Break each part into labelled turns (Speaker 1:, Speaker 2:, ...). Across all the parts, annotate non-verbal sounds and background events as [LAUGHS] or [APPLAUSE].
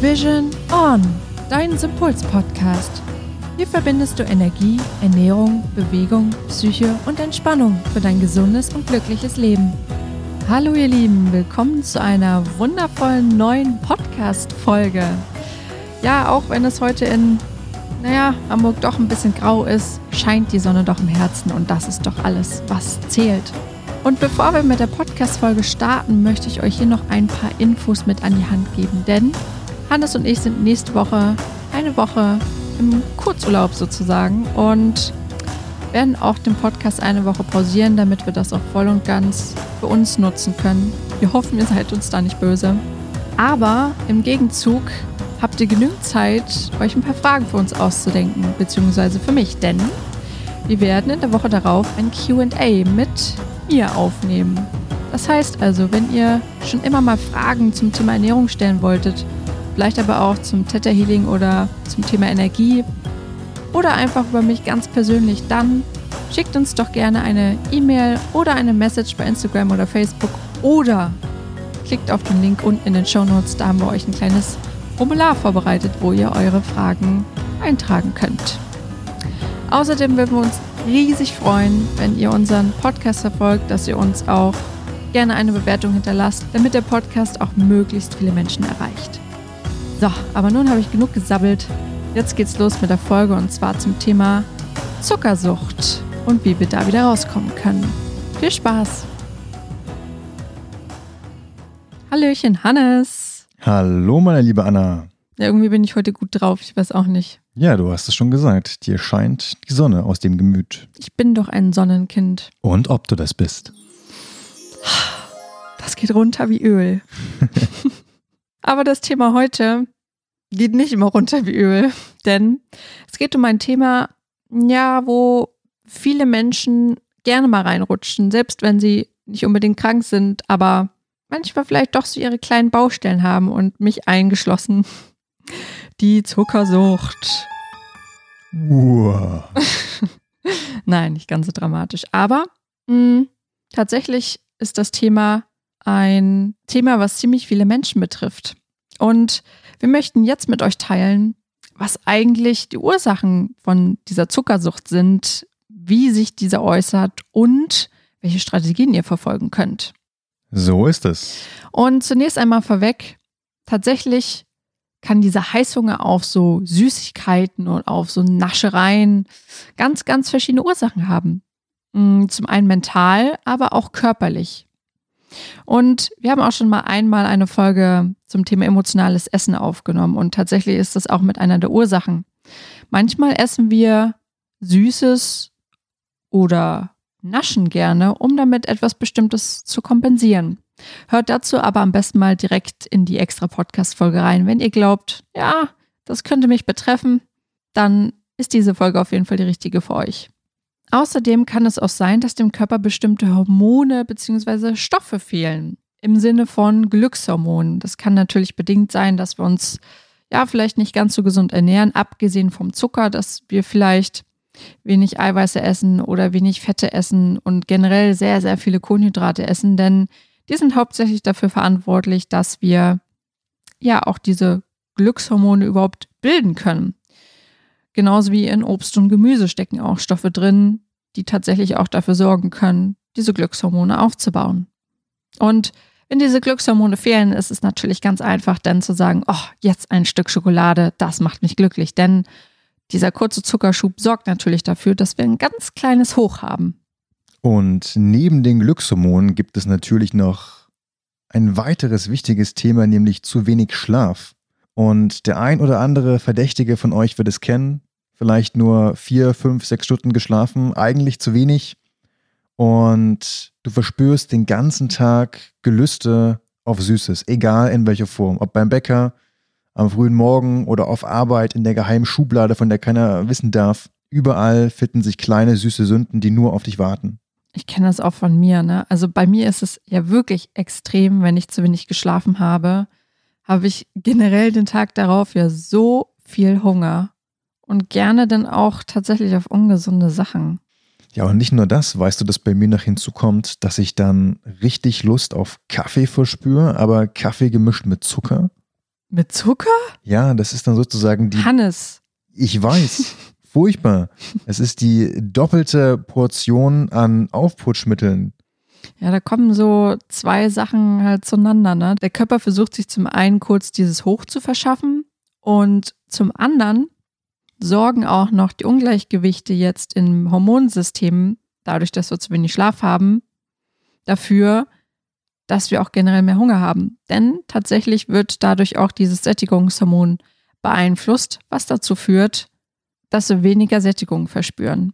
Speaker 1: Vision On, dein Sympuls-Podcast. Hier verbindest du Energie, Ernährung, Bewegung, Psyche und Entspannung für dein gesundes und glückliches Leben. Hallo ihr Lieben, willkommen zu einer wundervollen neuen Podcast-Folge. Ja, auch wenn es heute in, naja, Hamburg doch ein bisschen grau ist, scheint die Sonne doch im Herzen und das ist doch alles, was zählt. Und bevor wir mit der Podcast-Folge starten, möchte ich euch hier noch ein paar Infos mit an die Hand geben, denn Hannes und ich sind nächste Woche eine Woche im Kurzurlaub sozusagen und werden auch den Podcast eine Woche pausieren, damit wir das auch voll und ganz für uns nutzen können. Wir hoffen, ihr seid uns da nicht böse. Aber im Gegenzug habt ihr genügend Zeit, euch ein paar Fragen für uns auszudenken, beziehungsweise für mich, denn wir werden in der Woche darauf ein QA mit ihr aufnehmen. Das heißt also, wenn ihr schon immer mal Fragen zum Thema Ernährung stellen wolltet, vielleicht aber auch zum Theta Healing oder zum Thema Energie oder einfach über mich ganz persönlich, dann schickt uns doch gerne eine E-Mail oder eine Message bei Instagram oder Facebook oder klickt auf den Link unten in den Show Notes. Da haben wir euch ein kleines Formular vorbereitet, wo ihr eure Fragen eintragen könnt. Außerdem würden wir uns riesig freuen, wenn ihr unseren Podcast verfolgt, dass ihr uns auch gerne eine Bewertung hinterlasst, damit der Podcast auch möglichst viele Menschen erreicht. So, aber nun habe ich genug gesabbelt. Jetzt geht's los mit der Folge und zwar zum Thema Zuckersucht und wie wir da wieder rauskommen können. Viel Spaß! Hallöchen, Hannes.
Speaker 2: Hallo, meine liebe Anna.
Speaker 1: Ja, irgendwie bin ich heute gut drauf, ich weiß auch nicht.
Speaker 2: Ja, du hast es schon gesagt. Dir scheint die Sonne aus dem Gemüt.
Speaker 1: Ich bin doch ein Sonnenkind.
Speaker 2: Und ob du das bist.
Speaker 1: Das geht runter wie Öl. [LAUGHS] Aber das Thema heute geht nicht immer runter wie Öl, [LAUGHS] denn es geht um ein Thema, ja, wo viele Menschen gerne mal reinrutschen, selbst wenn sie nicht unbedingt krank sind, aber manchmal vielleicht doch so ihre kleinen Baustellen haben und mich eingeschlossen. [LAUGHS] Die Zuckersucht.
Speaker 2: Wow. [LAUGHS]
Speaker 1: Nein, nicht ganz so dramatisch. Aber mh, tatsächlich ist das Thema ein Thema, was ziemlich viele Menschen betrifft. Und wir möchten jetzt mit euch teilen, was eigentlich die Ursachen von dieser Zuckersucht sind, wie sich diese äußert und welche Strategien ihr verfolgen könnt.
Speaker 2: So ist es.
Speaker 1: Und zunächst einmal vorweg, tatsächlich kann dieser Heißhunger auf so Süßigkeiten und auf so Naschereien ganz, ganz verschiedene Ursachen haben. Mm, zum einen mental, aber auch körperlich. Und wir haben auch schon mal einmal eine Folge zum Thema emotionales Essen aufgenommen und tatsächlich ist das auch mit einer der Ursachen. Manchmal essen wir Süßes oder naschen gerne, um damit etwas Bestimmtes zu kompensieren. Hört dazu aber am besten mal direkt in die extra Podcast-Folge rein. Wenn ihr glaubt, ja, das könnte mich betreffen, dann ist diese Folge auf jeden Fall die richtige für euch. Außerdem kann es auch sein, dass dem Körper bestimmte Hormone bzw. Stoffe fehlen. Im Sinne von Glückshormonen. Das kann natürlich bedingt sein, dass wir uns ja vielleicht nicht ganz so gesund ernähren, abgesehen vom Zucker, dass wir vielleicht wenig Eiweiße essen oder wenig Fette essen und generell sehr, sehr viele Kohlenhydrate essen, denn die sind hauptsächlich dafür verantwortlich, dass wir ja auch diese Glückshormone überhaupt bilden können. Genauso wie in Obst und Gemüse stecken auch Stoffe drin, die tatsächlich auch dafür sorgen können, diese Glückshormone aufzubauen. Und wenn diese Glückshormone fehlen, ist es natürlich ganz einfach, dann zu sagen, oh, jetzt ein Stück Schokolade, das macht mich glücklich. Denn dieser kurze Zuckerschub sorgt natürlich dafür, dass wir ein ganz kleines Hoch haben.
Speaker 2: Und neben den Glückshormonen gibt es natürlich noch ein weiteres wichtiges Thema, nämlich zu wenig Schlaf. Und der ein oder andere Verdächtige von euch wird es kennen. Vielleicht nur vier, fünf, sechs Stunden geschlafen, eigentlich zu wenig. Und du verspürst den ganzen Tag Gelüste auf Süßes, egal in welcher Form. Ob beim Bäcker, am frühen Morgen oder auf Arbeit in der geheimen Schublade, von der keiner wissen darf. Überall finden sich kleine süße Sünden, die nur auf dich warten.
Speaker 1: Ich kenne das auch von mir, ne? Also bei mir ist es ja wirklich extrem, wenn ich zu wenig geschlafen habe, habe ich generell den Tag darauf ja so viel Hunger und gerne dann auch tatsächlich auf ungesunde Sachen.
Speaker 2: Ja, und nicht nur das, weißt du, dass bei mir noch hinzukommt, dass ich dann richtig Lust auf Kaffee verspüre, aber Kaffee gemischt mit Zucker.
Speaker 1: Mit Zucker?
Speaker 2: Ja, das ist dann sozusagen die.
Speaker 1: Hannes.
Speaker 2: Ich weiß. [LAUGHS] Furchtbar. Es ist die doppelte Portion an Aufputschmitteln.
Speaker 1: Ja, da kommen so zwei Sachen halt zueinander. Ne? Der Körper versucht sich zum einen kurz dieses Hoch zu verschaffen und zum anderen sorgen auch noch die Ungleichgewichte jetzt im Hormonsystem, dadurch, dass wir zu wenig Schlaf haben, dafür, dass wir auch generell mehr Hunger haben. Denn tatsächlich wird dadurch auch dieses Sättigungshormon beeinflusst, was dazu führt, dass wir weniger Sättigung verspüren.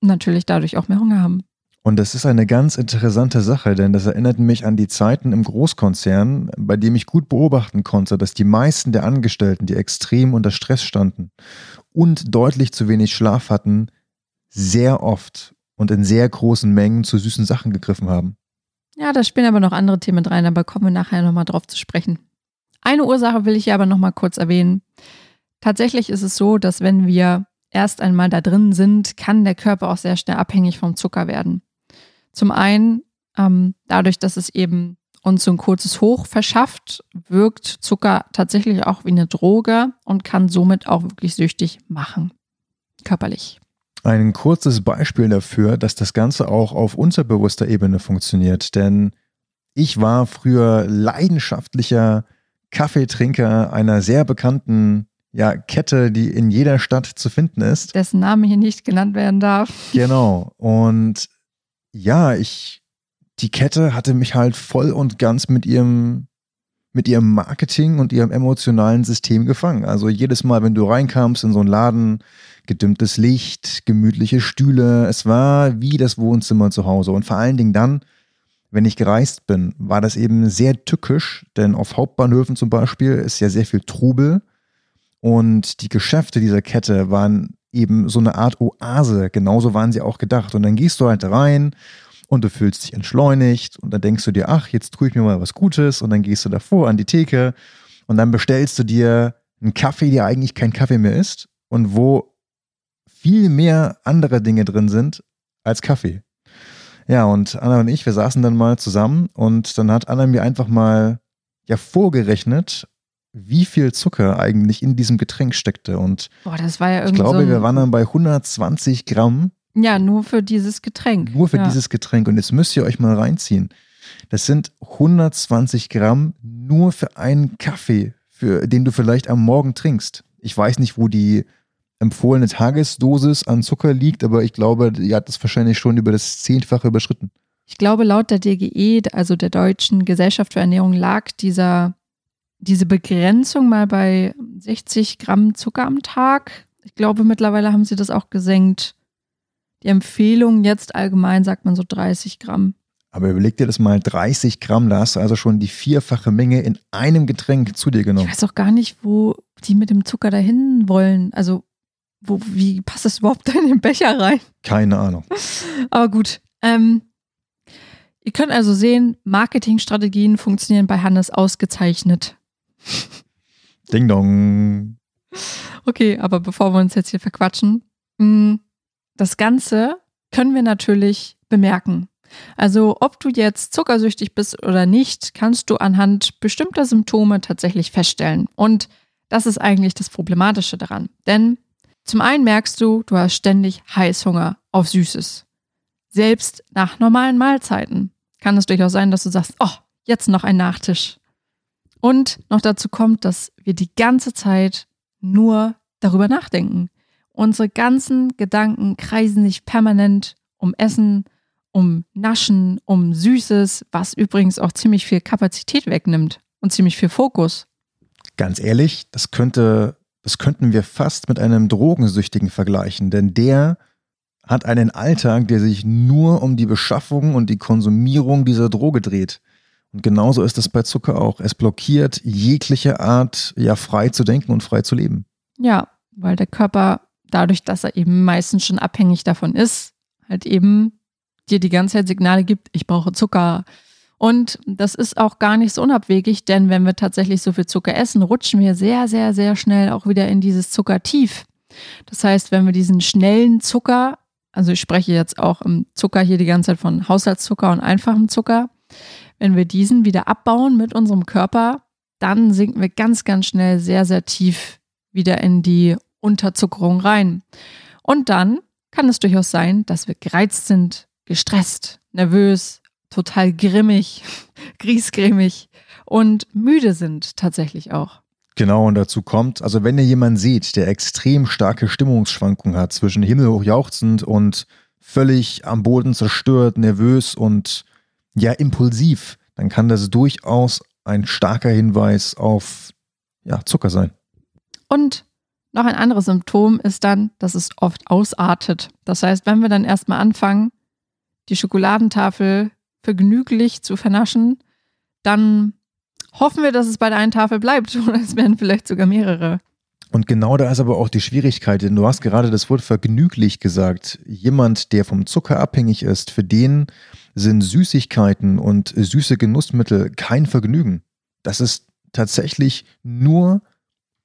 Speaker 1: Und natürlich dadurch auch mehr Hunger haben.
Speaker 2: Und das ist eine ganz interessante Sache, denn das erinnert mich an die Zeiten im Großkonzern, bei dem ich gut beobachten konnte, dass die meisten der Angestellten, die extrem unter Stress standen und deutlich zu wenig Schlaf hatten, sehr oft und in sehr großen Mengen zu süßen Sachen gegriffen haben.
Speaker 1: Ja, da spielen aber noch andere Themen rein, aber kommen wir nachher nochmal drauf zu sprechen. Eine Ursache will ich hier aber nochmal kurz erwähnen. Tatsächlich ist es so, dass wenn wir erst einmal da drin sind, kann der Körper auch sehr schnell abhängig vom Zucker werden. Zum einen ähm, dadurch, dass es eben uns so ein kurzes Hoch verschafft, wirkt Zucker tatsächlich auch wie eine Droge und kann somit auch wirklich süchtig machen, körperlich.
Speaker 2: Ein kurzes Beispiel dafür, dass das Ganze auch auf unterbewusster Ebene funktioniert, denn ich war früher leidenschaftlicher Kaffeetrinker einer sehr bekannten ja, Kette, die in jeder Stadt zu finden ist.
Speaker 1: Dessen Name hier nicht genannt werden darf.
Speaker 2: Genau. Und ja, ich, die Kette hatte mich halt voll und ganz mit ihrem, mit ihrem Marketing und ihrem emotionalen System gefangen. Also jedes Mal, wenn du reinkamst in so einen Laden, gedimmtes Licht, gemütliche Stühle, es war wie das Wohnzimmer zu Hause. Und vor allen Dingen dann, wenn ich gereist bin, war das eben sehr tückisch, denn auf Hauptbahnhöfen zum Beispiel ist ja sehr viel Trubel. Und die Geschäfte dieser Kette waren eben so eine Art Oase. Genauso waren sie auch gedacht. Und dann gehst du halt rein und du fühlst dich entschleunigt und dann denkst du dir, ach, jetzt tue ich mir mal was Gutes und dann gehst du davor an die Theke und dann bestellst du dir einen Kaffee, der eigentlich kein Kaffee mehr ist und wo viel mehr andere Dinge drin sind als Kaffee. Ja, und Anna und ich, wir saßen dann mal zusammen und dann hat Anna mir einfach mal ja vorgerechnet, wie viel Zucker eigentlich in diesem Getränk steckte. Und
Speaker 1: Boah, das war ja
Speaker 2: ich
Speaker 1: irgendwie
Speaker 2: glaube,
Speaker 1: so
Speaker 2: wir waren dann bei 120 Gramm
Speaker 1: Ja, nur für dieses Getränk.
Speaker 2: nur für
Speaker 1: ja.
Speaker 2: dieses Getränk. Und jetzt müsst ihr euch mal reinziehen. Das sind 120 Gramm nur für einen Kaffee, für den du vielleicht am Morgen trinkst. Ich weiß nicht, wo die empfohlene Tagesdosis an Zucker liegt, aber ich glaube, die hat das wahrscheinlich schon über das Zehnfache überschritten.
Speaker 1: Ich glaube, laut der DGE, also der Deutschen Gesellschaft für Ernährung, lag dieser, diese Begrenzung mal bei 60 Gramm Zucker am Tag. Ich glaube, mittlerweile haben sie das auch gesenkt. Die Empfehlung jetzt allgemein sagt man so 30 Gramm.
Speaker 2: Aber überleg dir das mal, 30 Gramm, da hast du also schon die vierfache Menge in einem Getränk zu dir
Speaker 1: Ich
Speaker 2: genommen.
Speaker 1: weiß auch gar nicht, wo die mit dem Zucker dahin wollen. Also, wo, wie passt das überhaupt in den Becher rein?
Speaker 2: Keine Ahnung. [LAUGHS]
Speaker 1: Aber gut. Ähm, ihr könnt also sehen, Marketingstrategien funktionieren bei Hannes ausgezeichnet.
Speaker 2: Ding dong.
Speaker 1: Okay, aber bevor wir uns jetzt hier verquatschen, mh, das Ganze können wir natürlich bemerken. Also ob du jetzt zuckersüchtig bist oder nicht, kannst du anhand bestimmter Symptome tatsächlich feststellen. Und das ist eigentlich das Problematische daran. Denn zum einen merkst du, du hast ständig Heißhunger auf Süßes. Selbst nach normalen Mahlzeiten kann es durchaus sein, dass du sagst, oh, jetzt noch ein Nachtisch. Und noch dazu kommt, dass wir die ganze Zeit nur darüber nachdenken. Unsere ganzen Gedanken kreisen sich permanent um Essen, um Naschen, um Süßes, was übrigens auch ziemlich viel Kapazität wegnimmt und ziemlich viel Fokus.
Speaker 2: Ganz ehrlich, das könnte, das könnten wir fast mit einem Drogensüchtigen vergleichen, denn der hat einen Alltag, der sich nur um die Beschaffung und die Konsumierung dieser Droge dreht. Und genauso ist es bei Zucker auch. Es blockiert jegliche Art, ja, frei zu denken und frei zu leben.
Speaker 1: Ja, weil der Körper dadurch, dass er eben meistens schon abhängig davon ist, halt eben dir die ganze Zeit Signale gibt, ich brauche Zucker. Und das ist auch gar nicht so unabwegig, denn wenn wir tatsächlich so viel Zucker essen, rutschen wir sehr, sehr, sehr schnell auch wieder in dieses Zuckertief. Das heißt, wenn wir diesen schnellen Zucker, also ich spreche jetzt auch im Zucker hier die ganze Zeit von Haushaltszucker und einfachem Zucker, wenn wir diesen wieder abbauen mit unserem Körper, dann sinken wir ganz, ganz schnell sehr, sehr tief wieder in die Unterzuckerung rein. Und dann kann es durchaus sein, dass wir gereizt sind, gestresst, nervös, total grimmig, [LAUGHS] griesgrämig und müde sind tatsächlich auch.
Speaker 2: Genau, und dazu kommt, also wenn ihr jemanden seht, der extrem starke Stimmungsschwankungen hat, zwischen himmelhoch jauchzend und völlig am Boden zerstört, nervös und ja impulsiv, dann kann das durchaus ein starker Hinweis auf ja, Zucker sein.
Speaker 1: Und noch ein anderes Symptom ist dann, dass es oft ausartet. Das heißt, wenn wir dann erstmal anfangen, die Schokoladentafel vergnüglich zu vernaschen, dann hoffen wir, dass es bei der einen Tafel bleibt [LAUGHS] oder es werden vielleicht sogar mehrere.
Speaker 2: Und genau da ist aber auch die Schwierigkeit, denn du hast gerade das Wort vergnüglich gesagt. Jemand, der vom Zucker abhängig ist, für den sind Süßigkeiten und süße Genussmittel kein Vergnügen. Das ist tatsächlich nur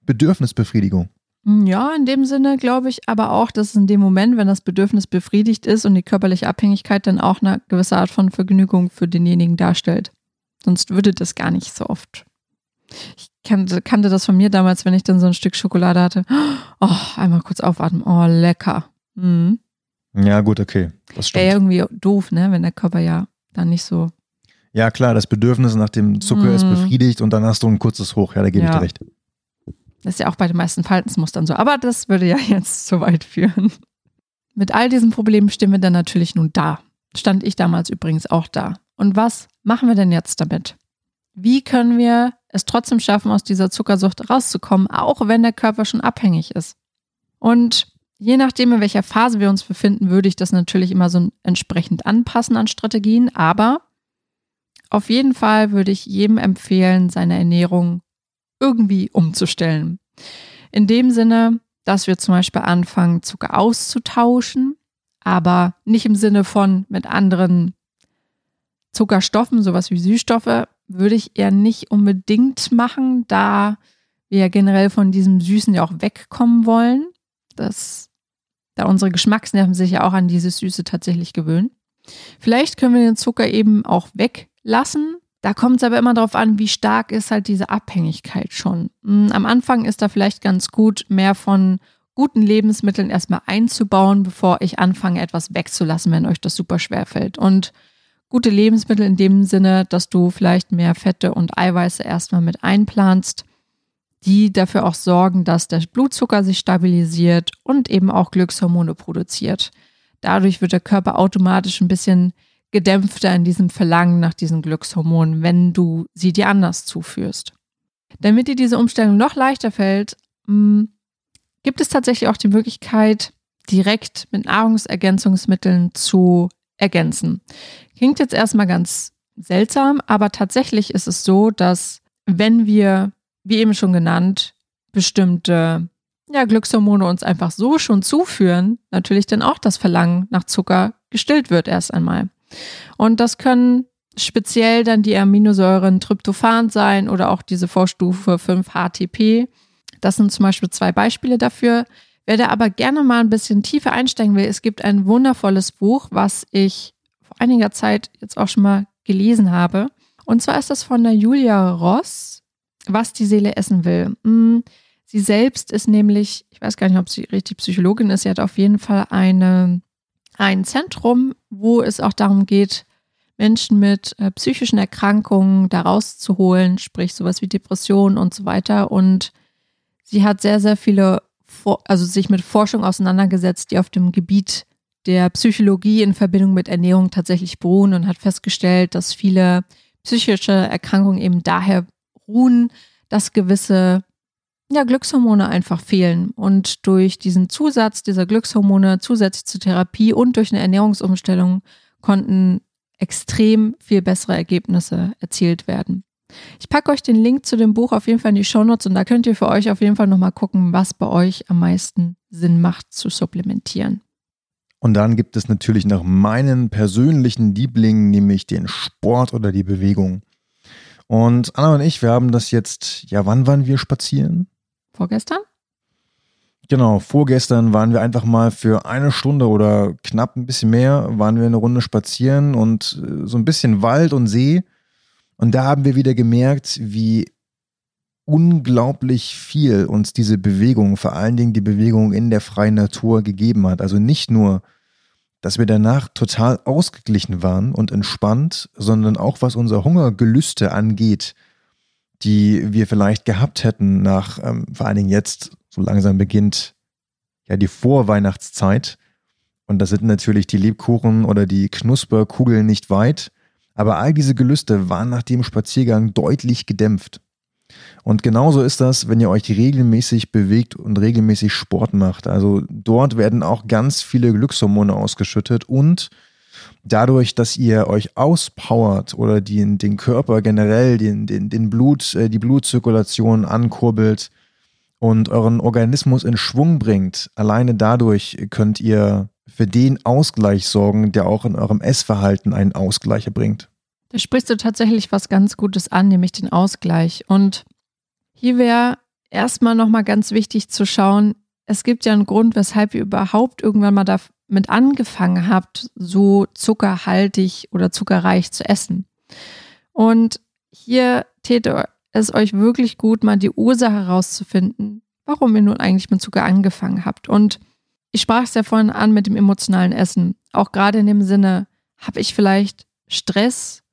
Speaker 2: Bedürfnisbefriedigung.
Speaker 1: Ja, in dem Sinne glaube ich aber auch, dass in dem Moment, wenn das Bedürfnis befriedigt ist und die körperliche Abhängigkeit dann auch eine gewisse Art von Vergnügung für denjenigen darstellt. Sonst würde das gar nicht so oft. Ich kannte, kannte das von mir damals, wenn ich dann so ein Stück Schokolade hatte. Oh, einmal kurz aufatmen. Oh, lecker. Mhm.
Speaker 2: Ja, gut, okay.
Speaker 1: Das stimmt. Wäre irgendwie doof, ne, wenn der Körper ja dann nicht so.
Speaker 2: Ja, klar, das Bedürfnis nach dem Zucker mhm. ist befriedigt und dann hast du ein kurzes Hoch. Ja, da gebe ja. ich dir recht.
Speaker 1: Das ist ja auch bei den meisten Verhaltensmustern so. Aber das würde ja [LAUGHS] jetzt zu weit führen. Mit all diesen Problemen stehen wir dann natürlich nun da. Stand ich damals übrigens auch da. Und was machen wir denn jetzt damit? Wie können wir es trotzdem schaffen, aus dieser Zuckersucht rauszukommen, auch wenn der Körper schon abhängig ist? Und je nachdem, in welcher Phase wir uns befinden, würde ich das natürlich immer so entsprechend anpassen an Strategien. Aber auf jeden Fall würde ich jedem empfehlen, seine Ernährung irgendwie umzustellen. In dem Sinne, dass wir zum Beispiel anfangen, Zucker auszutauschen, aber nicht im Sinne von mit anderen Zuckerstoffen, sowas wie Süßstoffe, würde ich eher nicht unbedingt machen, da wir ja generell von diesem Süßen ja auch wegkommen wollen. Das, da unsere Geschmacksnerven sich ja auch an dieses Süße tatsächlich gewöhnen. Vielleicht können wir den Zucker eben auch weglassen. Da kommt es aber immer darauf an, wie stark ist halt diese Abhängigkeit schon. Hm, am Anfang ist da vielleicht ganz gut, mehr von guten Lebensmitteln erstmal einzubauen, bevor ich anfange, etwas wegzulassen, wenn euch das super schwer fällt. Und gute Lebensmittel in dem Sinne, dass du vielleicht mehr Fette und Eiweiße erstmal mit einplanst, die dafür auch sorgen, dass der Blutzucker sich stabilisiert und eben auch Glückshormone produziert. Dadurch wird der Körper automatisch ein bisschen gedämpfter in diesem Verlangen nach diesen Glückshormonen, wenn du sie dir anders zuführst. Damit dir diese Umstellung noch leichter fällt, hm, gibt es tatsächlich auch die Möglichkeit, direkt mit Nahrungsergänzungsmitteln zu ergänzen. Klingt jetzt erstmal ganz seltsam, aber tatsächlich ist es so, dass wenn wir, wie eben schon genannt, bestimmte ja, Glückshormone uns einfach so schon zuführen, natürlich dann auch das Verlangen nach Zucker gestillt wird erst einmal. Und das können speziell dann die Aminosäuren Tryptophan sein oder auch diese Vorstufe 5-HTP. Das sind zum Beispiel zwei Beispiele dafür. Wer da aber gerne mal ein bisschen tiefer einsteigen will, es gibt ein wundervolles Buch, was ich vor einiger Zeit jetzt auch schon mal gelesen habe. Und zwar ist das von der Julia Ross, was die Seele essen will. Mm, sie selbst ist nämlich, ich weiß gar nicht, ob sie richtig Psychologin ist, sie hat auf jeden Fall eine, ein Zentrum, wo es auch darum geht, Menschen mit äh, psychischen Erkrankungen da rauszuholen, sprich sowas wie Depressionen und so weiter. Und sie hat sehr, sehr viele also sich mit Forschung auseinandergesetzt, die auf dem Gebiet der Psychologie in Verbindung mit Ernährung tatsächlich beruhen und hat festgestellt, dass viele psychische Erkrankungen eben daher ruhen, dass gewisse ja, Glückshormone einfach fehlen. Und durch diesen Zusatz dieser Glückshormone zusätzlich zur Therapie und durch eine Ernährungsumstellung konnten extrem viel bessere Ergebnisse erzielt werden. Ich packe euch den Link zu dem Buch auf jeden Fall in die Shownotes und da könnt ihr für euch auf jeden Fall nochmal gucken, was bei euch am meisten Sinn macht zu supplementieren.
Speaker 2: Und dann gibt es natürlich noch meinen persönlichen Liebling, nämlich den Sport oder die Bewegung. Und Anna und ich, wir haben das jetzt, ja, wann waren wir spazieren?
Speaker 1: Vorgestern?
Speaker 2: Genau, vorgestern waren wir einfach mal für eine Stunde oder knapp ein bisschen mehr, waren wir eine Runde spazieren und äh, so ein bisschen Wald und See. Und da haben wir wieder gemerkt, wie unglaublich viel uns diese Bewegung, vor allen Dingen die Bewegung in der freien Natur gegeben hat. Also nicht nur, dass wir danach total ausgeglichen waren und entspannt, sondern auch was unser Hungergelüste angeht, die wir vielleicht gehabt hätten nach, ähm, vor allen Dingen jetzt, so langsam beginnt ja die Vorweihnachtszeit. Und da sind natürlich die Lebkuchen oder die Knusperkugeln nicht weit. Aber all diese Gelüste waren nach dem Spaziergang deutlich gedämpft. Und genauso ist das, wenn ihr euch regelmäßig bewegt und regelmäßig Sport macht. Also dort werden auch ganz viele Glückshormone ausgeschüttet und dadurch, dass ihr euch auspowert oder den, den Körper generell, den, den, den Blut, äh, die Blutzirkulation ankurbelt und euren Organismus in Schwung bringt, alleine dadurch könnt ihr für den Ausgleich sorgen, der auch in eurem Essverhalten einen Ausgleich erbringt.
Speaker 1: Da sprichst du tatsächlich was ganz Gutes an, nämlich den Ausgleich. Und hier wäre erstmal nochmal ganz wichtig zu schauen, es gibt ja einen Grund, weshalb ihr überhaupt irgendwann mal damit angefangen habt, so zuckerhaltig oder zuckerreich zu essen. Und hier täte es euch wirklich gut, mal die Ursache herauszufinden, warum ihr nun eigentlich mit Zucker angefangen habt. Und ich sprach es ja vorhin an mit dem emotionalen Essen. Auch gerade in dem Sinne, habe ich vielleicht Stress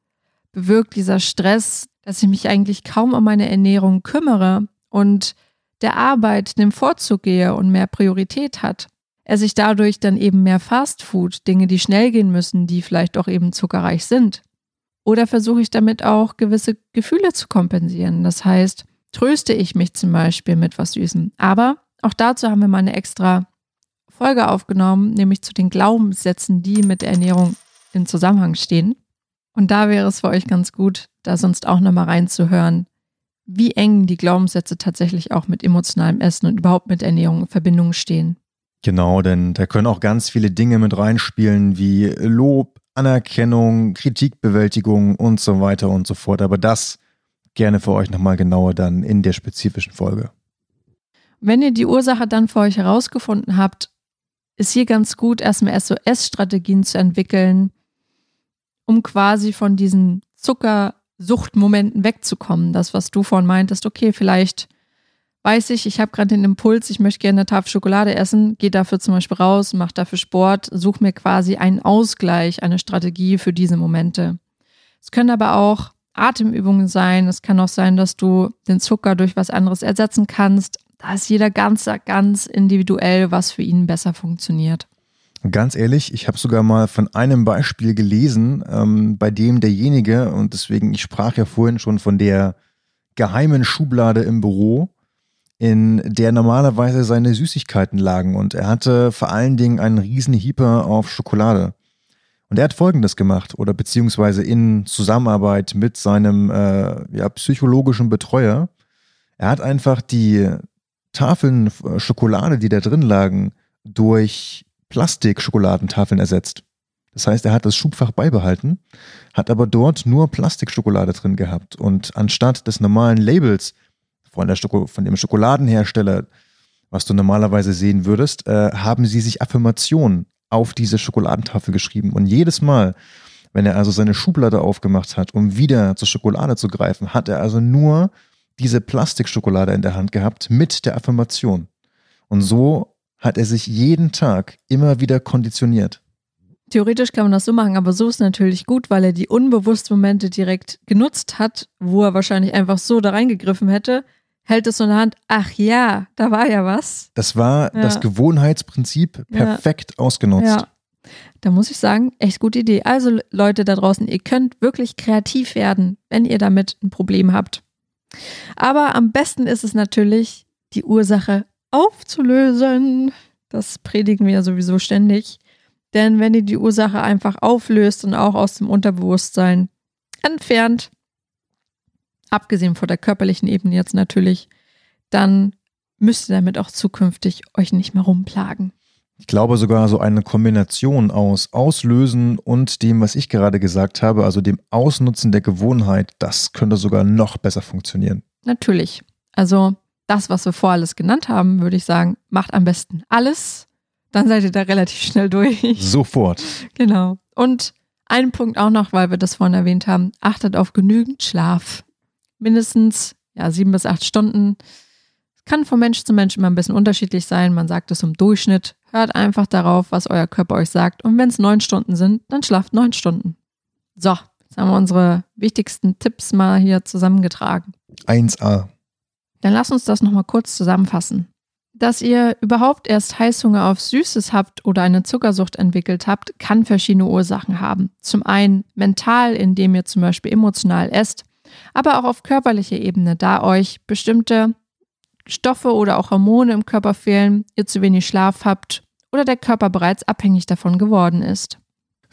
Speaker 1: bewirkt dieser Stress, dass ich mich eigentlich kaum um meine Ernährung kümmere und der Arbeit dem Vorzug gehe und mehr Priorität hat. Er sich dadurch dann eben mehr Fastfood, Dinge, die schnell gehen müssen, die vielleicht auch eben zuckerreich sind. Oder versuche ich damit auch gewisse Gefühle zu kompensieren. Das heißt, tröste ich mich zum Beispiel mit was Süßem. Aber auch dazu haben wir mal eine extra Folge aufgenommen, nämlich zu den Glaubenssätzen, die mit der Ernährung in Zusammenhang stehen. Und da wäre es für euch ganz gut, da sonst auch nochmal reinzuhören, wie eng die Glaubenssätze tatsächlich auch mit emotionalem Essen und überhaupt mit Ernährung in Verbindung stehen.
Speaker 2: Genau, denn da können auch ganz viele Dinge mit reinspielen, wie Lob, Anerkennung, Kritikbewältigung und so weiter und so fort. Aber das gerne für euch nochmal genauer dann in der spezifischen Folge.
Speaker 1: Wenn ihr die Ursache dann für euch herausgefunden habt, ist hier ganz gut, erstmal SOS-Strategien zu entwickeln, um quasi von diesen Zuckersuchtmomenten wegzukommen. Das, was du vorhin meintest, okay, vielleicht weiß ich, ich habe gerade den Impuls, ich möchte gerne eine Tafel Schokolade essen, gehe dafür zum Beispiel raus, mache dafür Sport, suche mir quasi einen Ausgleich, eine Strategie für diese Momente. Es können aber auch Atemübungen sein. Es kann auch sein, dass du den Zucker durch was anderes ersetzen kannst. Da ist jeder ganz, ganz individuell, was für ihn besser funktioniert.
Speaker 2: Ganz ehrlich, ich habe sogar mal von einem Beispiel gelesen, ähm, bei dem derjenige, und deswegen, ich sprach ja vorhin schon von der geheimen Schublade im Büro, in der normalerweise seine Süßigkeiten lagen. Und er hatte vor allen Dingen einen riesen Hieper auf Schokolade. Und er hat Folgendes gemacht, oder beziehungsweise in Zusammenarbeit mit seinem äh, ja, psychologischen Betreuer. Er hat einfach die Tafeln äh, Schokolade, die da drin lagen, durch Plastikschokoladen ersetzt. Das heißt, er hat das Schubfach beibehalten, hat aber dort nur Plastikschokolade drin gehabt. Und anstatt des normalen Labels von, der Schoko von dem Schokoladenhersteller, was du normalerweise sehen würdest, äh, haben sie sich Affirmationen auf diese Schokoladentafel geschrieben. Und jedes Mal, wenn er also seine Schublade aufgemacht hat, um wieder zur Schokolade zu greifen, hat er also nur diese Plastikschokolade in der Hand gehabt mit der Affirmation. Und so hat er sich jeden Tag immer wieder konditioniert.
Speaker 1: Theoretisch kann man das so machen, aber so ist natürlich gut, weil er die unbewussten Momente direkt genutzt hat, wo er wahrscheinlich einfach so da reingegriffen hätte, hält es so in der Hand, ach ja, da war ja was.
Speaker 2: Das war ja. das Gewohnheitsprinzip perfekt ja. ausgenutzt. Ja.
Speaker 1: Da muss ich sagen, echt gute Idee. Also Leute da draußen, ihr könnt wirklich kreativ werden, wenn ihr damit ein Problem habt. Aber am besten ist es natürlich, die Ursache aufzulösen. Das predigen wir ja sowieso ständig. Denn wenn ihr die Ursache einfach auflöst und auch aus dem Unterbewusstsein entfernt, abgesehen von der körperlichen Ebene jetzt natürlich, dann müsst ihr damit auch zukünftig euch nicht mehr rumplagen.
Speaker 2: Ich glaube sogar so eine Kombination aus Auslösen und dem, was ich gerade gesagt habe, also dem Ausnutzen der Gewohnheit, das könnte sogar noch besser funktionieren.
Speaker 1: Natürlich. Also das, was wir vorher alles genannt haben, würde ich sagen, macht am besten alles. Dann seid ihr da relativ schnell durch.
Speaker 2: Sofort.
Speaker 1: Genau. Und ein Punkt auch noch, weil wir das vorhin erwähnt haben, achtet auf genügend Schlaf. Mindestens ja, sieben bis acht Stunden. Kann von Mensch zu Mensch immer ein bisschen unterschiedlich sein. Man sagt es im Durchschnitt. Hört einfach darauf, was euer Körper euch sagt. Und wenn es neun Stunden sind, dann schlaft neun Stunden. So, jetzt haben wir unsere wichtigsten Tipps mal hier zusammengetragen.
Speaker 2: 1a.
Speaker 1: Dann lass uns das nochmal kurz zusammenfassen. Dass ihr überhaupt erst Heißhunger auf Süßes habt oder eine Zuckersucht entwickelt habt, kann verschiedene Ursachen haben. Zum einen mental, indem ihr zum Beispiel emotional esst, aber auch auf körperlicher Ebene, da euch bestimmte Stoffe oder auch Hormone im Körper fehlen, ihr zu wenig Schlaf habt oder der Körper bereits abhängig davon geworden ist.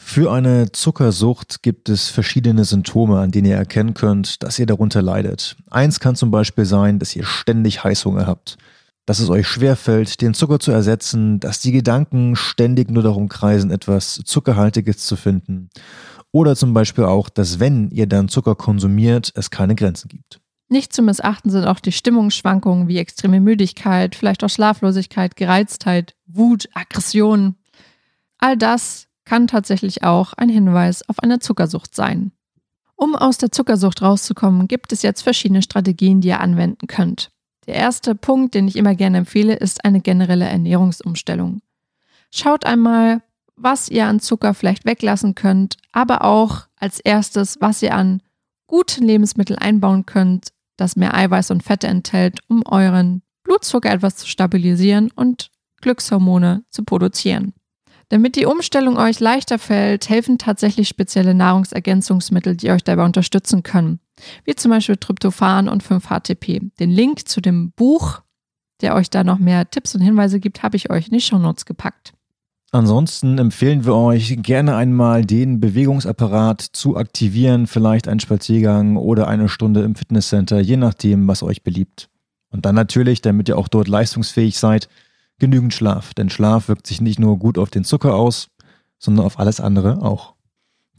Speaker 2: Für eine Zuckersucht gibt es verschiedene Symptome, an denen ihr erkennen könnt, dass ihr darunter leidet. Eins kann zum Beispiel sein, dass ihr ständig Heißhunger habt, dass es euch schwerfällt, den Zucker zu ersetzen, dass die Gedanken ständig nur darum kreisen, etwas Zuckerhaltiges zu finden. Oder zum Beispiel auch, dass wenn ihr dann Zucker konsumiert, es keine Grenzen gibt.
Speaker 1: Nicht zu missachten sind auch die Stimmungsschwankungen wie extreme Müdigkeit, vielleicht auch Schlaflosigkeit, Gereiztheit, Wut, Aggression. All das kann tatsächlich auch ein Hinweis auf eine Zuckersucht sein. Um aus der Zuckersucht rauszukommen, gibt es jetzt verschiedene Strategien, die ihr anwenden könnt. Der erste Punkt, den ich immer gerne empfehle, ist eine generelle Ernährungsumstellung. Schaut einmal, was ihr an Zucker vielleicht weglassen könnt, aber auch als erstes, was ihr an guten Lebensmitteln einbauen könnt, das mehr Eiweiß und Fette enthält, um euren Blutzucker etwas zu stabilisieren und Glückshormone zu produzieren. Damit die Umstellung euch leichter fällt, helfen tatsächlich spezielle Nahrungsergänzungsmittel, die euch dabei unterstützen können, wie zum Beispiel Tryptophan und 5-HTP. Den Link zu dem Buch, der euch da noch mehr Tipps und Hinweise gibt, habe ich euch in die Shownotes gepackt.
Speaker 2: Ansonsten empfehlen wir euch gerne einmal den Bewegungsapparat zu aktivieren, vielleicht einen Spaziergang oder eine Stunde im Fitnesscenter, je nachdem, was euch beliebt. Und dann natürlich, damit ihr auch dort leistungsfähig seid, genügend Schlaf, denn Schlaf wirkt sich nicht nur gut auf den Zucker aus, sondern auf alles andere auch.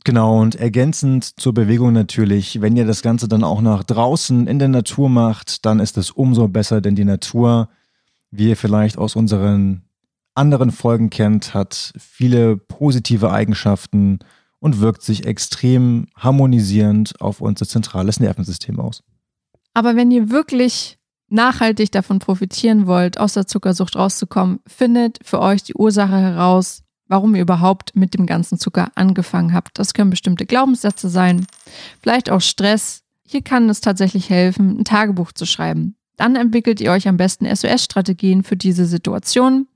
Speaker 2: Genau, und ergänzend zur Bewegung natürlich, wenn ihr das Ganze dann auch nach draußen in der Natur macht, dann ist es umso besser, denn die Natur, wie ihr vielleicht aus unseren anderen Folgen kennt, hat viele positive Eigenschaften und wirkt sich extrem harmonisierend auf unser zentrales Nervensystem aus.
Speaker 1: Aber wenn ihr wirklich nachhaltig davon profitieren wollt, aus der Zuckersucht rauszukommen, findet für euch die Ursache heraus, warum ihr überhaupt mit dem ganzen Zucker angefangen habt. Das können bestimmte Glaubenssätze sein, vielleicht auch Stress. Hier kann es tatsächlich helfen, ein Tagebuch zu schreiben. Dann entwickelt ihr euch am besten SOS-Strategien für diese Situation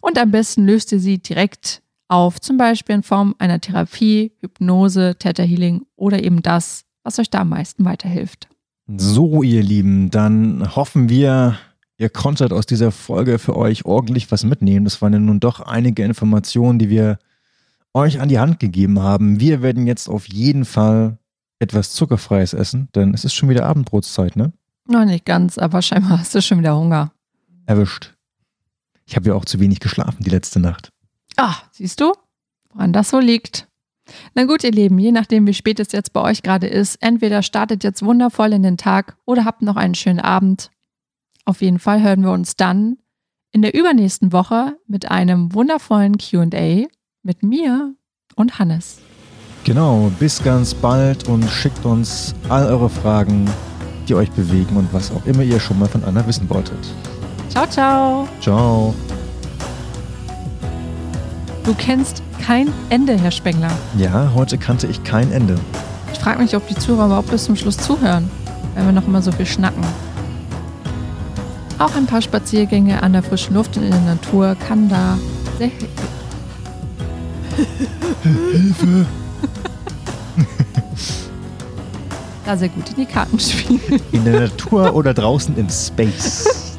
Speaker 1: und am besten löst ihr sie direkt auf, zum Beispiel in Form einer Therapie, Hypnose, Theta Healing oder eben das, was euch da am meisten weiterhilft.
Speaker 2: So, ihr Lieben, dann hoffen wir, ihr konntet aus dieser Folge für euch ordentlich was mitnehmen. Das waren ja nun doch einige Informationen, die wir euch an die Hand gegeben haben. Wir werden jetzt auf jeden Fall etwas Zuckerfreies essen, denn es ist schon wieder Abendbrotszeit, ne?
Speaker 1: Noch nicht ganz, aber scheinbar hast du schon wieder Hunger.
Speaker 2: Erwischt. Ich habe ja auch zu wenig geschlafen die letzte Nacht.
Speaker 1: Ah, siehst du, woran das so liegt. Na gut, ihr Lieben, je nachdem, wie spät es jetzt bei euch gerade ist, entweder startet jetzt wundervoll in den Tag oder habt noch einen schönen Abend. Auf jeden Fall hören wir uns dann in der übernächsten Woche mit einem wundervollen QA mit mir und Hannes.
Speaker 2: Genau, bis ganz bald und schickt uns all eure Fragen die euch bewegen und was auch immer ihr schon mal von Anna wissen wolltet.
Speaker 1: Ciao, ciao.
Speaker 2: Ciao.
Speaker 1: Du kennst kein Ende, Herr Spengler.
Speaker 2: Ja, heute kannte ich kein Ende.
Speaker 1: Ich frage mich, ob die Zuhörer überhaupt bis zum Schluss zuhören, wenn wir noch immer so viel schnacken. Auch ein paar Spaziergänge an der frischen Luft und in der Natur kann da sehr
Speaker 2: Hilfe! [LAUGHS]
Speaker 1: da sehr gut in die Karten spielen.
Speaker 2: In der Natur oder draußen in Space. [LAUGHS]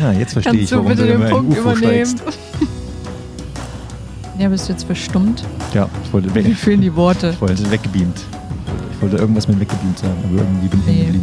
Speaker 2: Ja, jetzt verstehe
Speaker 1: Kannst
Speaker 2: ich, warum
Speaker 1: du bitte
Speaker 2: du
Speaker 1: den
Speaker 2: immer in
Speaker 1: Punkt
Speaker 2: UFO
Speaker 1: übernehmen?
Speaker 2: steigst.
Speaker 1: Ja, bist du jetzt verstummt?
Speaker 2: Ja, ich wollte,
Speaker 1: Mir
Speaker 2: weg,
Speaker 1: fehlen die Worte.
Speaker 2: ich wollte weggebeamt. Ich wollte irgendwas mit weggebeamt sagen, aber irgendwie bin ich
Speaker 1: Nee.